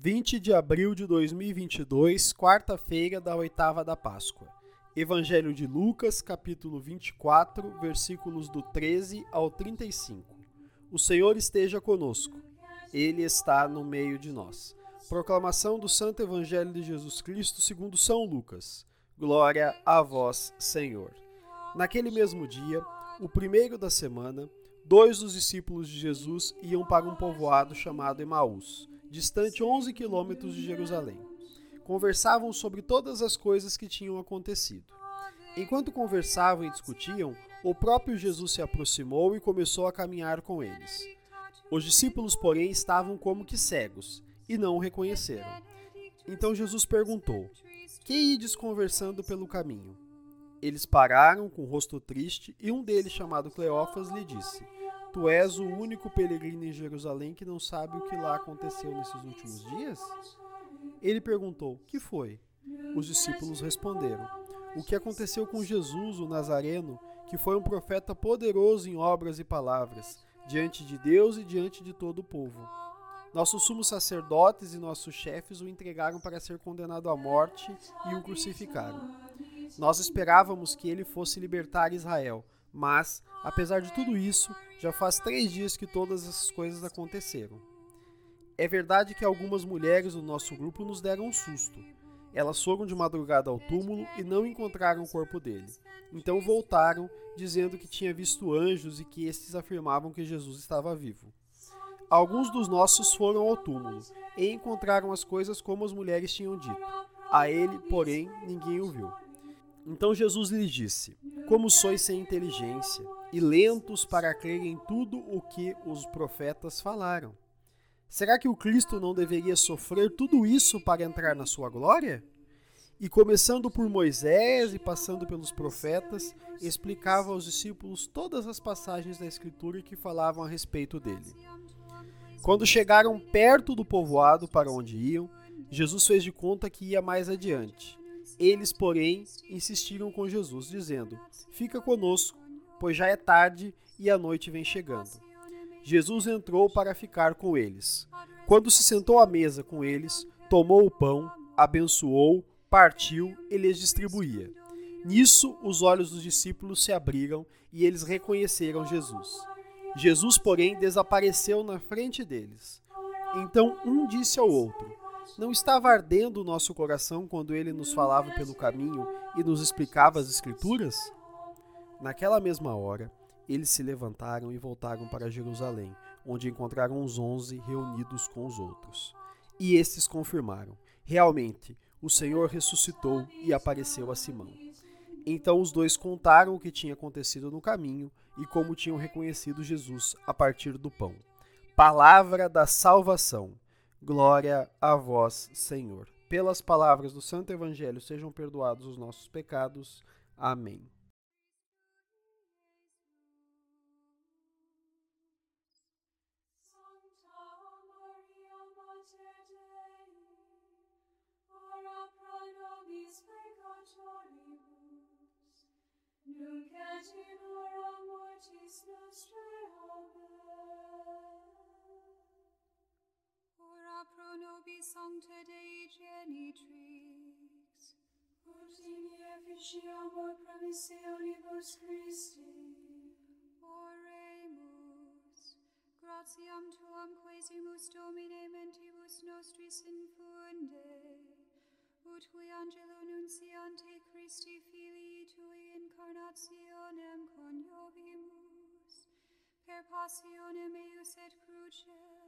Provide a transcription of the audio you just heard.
20 de abril de 2022, quarta-feira da oitava da Páscoa. Evangelho de Lucas, capítulo 24, versículos do 13 ao 35. O Senhor esteja conosco. Ele está no meio de nós. Proclamação do Santo Evangelho de Jesus Cristo segundo São Lucas. Glória a vós, Senhor. Naquele mesmo dia, o primeiro da semana, dois dos discípulos de Jesus iam para um povoado chamado Emaús, distante 11 quilômetros de Jerusalém. Conversavam sobre todas as coisas que tinham acontecido. Enquanto conversavam e discutiam, o próprio Jesus se aproximou e começou a caminhar com eles. Os discípulos, porém, estavam como que cegos e não o reconheceram. Então Jesus perguntou: Que ides conversando pelo caminho? Eles pararam com o rosto triste e um deles, chamado Cleófas, lhe disse: Tu és o único peregrino em Jerusalém que não sabe o que lá aconteceu nesses últimos dias? Ele perguntou: Que foi? Os discípulos responderam: O que aconteceu com Jesus, o Nazareno, que foi um profeta poderoso em obras e palavras, diante de Deus e diante de todo o povo. Nossos sumos sacerdotes e nossos chefes o entregaram para ser condenado à morte e o crucificaram. Nós esperávamos que ele fosse libertar Israel, mas, apesar de tudo isso, já faz três dias que todas essas coisas aconteceram. É verdade que algumas mulheres do nosso grupo nos deram um susto. Elas foram de madrugada ao túmulo e não encontraram o corpo dele. Então voltaram, dizendo que tinha visto anjos e que estes afirmavam que Jesus estava vivo. Alguns dos nossos foram ao túmulo e encontraram as coisas como as mulheres tinham dito. A ele, porém, ninguém o viu. Então Jesus lhes disse: Como sois sem inteligência e lentos para crer em tudo o que os profetas falaram? Será que o Cristo não deveria sofrer tudo isso para entrar na sua glória? E começando por Moisés e passando pelos profetas, explicava aos discípulos todas as passagens da Escritura que falavam a respeito dele. Quando chegaram perto do povoado para onde iam, Jesus fez de conta que ia mais adiante. Eles, porém, insistiram com Jesus, dizendo: Fica conosco, pois já é tarde e a noite vem chegando. Jesus entrou para ficar com eles. Quando se sentou à mesa com eles, tomou o pão, abençoou, partiu e lhes distribuía. Nisso, os olhos dos discípulos se abriram e eles reconheceram Jesus. Jesus, porém, desapareceu na frente deles. Então um disse ao outro: Não estava ardendo o nosso coração quando ele nos falava pelo caminho e nos explicava as Escrituras? Naquela mesma hora, eles se levantaram e voltaram para Jerusalém, onde encontraram os onze reunidos com os outros. E estes confirmaram: realmente, o Senhor ressuscitou e apareceu a Simão. Então os dois contaram o que tinha acontecido no caminho e como tinham reconhecido Jesus a partir do pão. Palavra da salvação. Glória a vós, Senhor. Pelas palavras do Santo Evangelho sejam perdoados os nossos pecados. Amém. Nunc et in hora Sancta Dei Genitrix, ut in efficiamur promissionibus Christi. Oremus. Gratiam tuam quesimus Domine mentibus nostris infunde, ut qui angelo nunciante Christi filii tui incarnationem coniovimus, per passionem eius et crucem,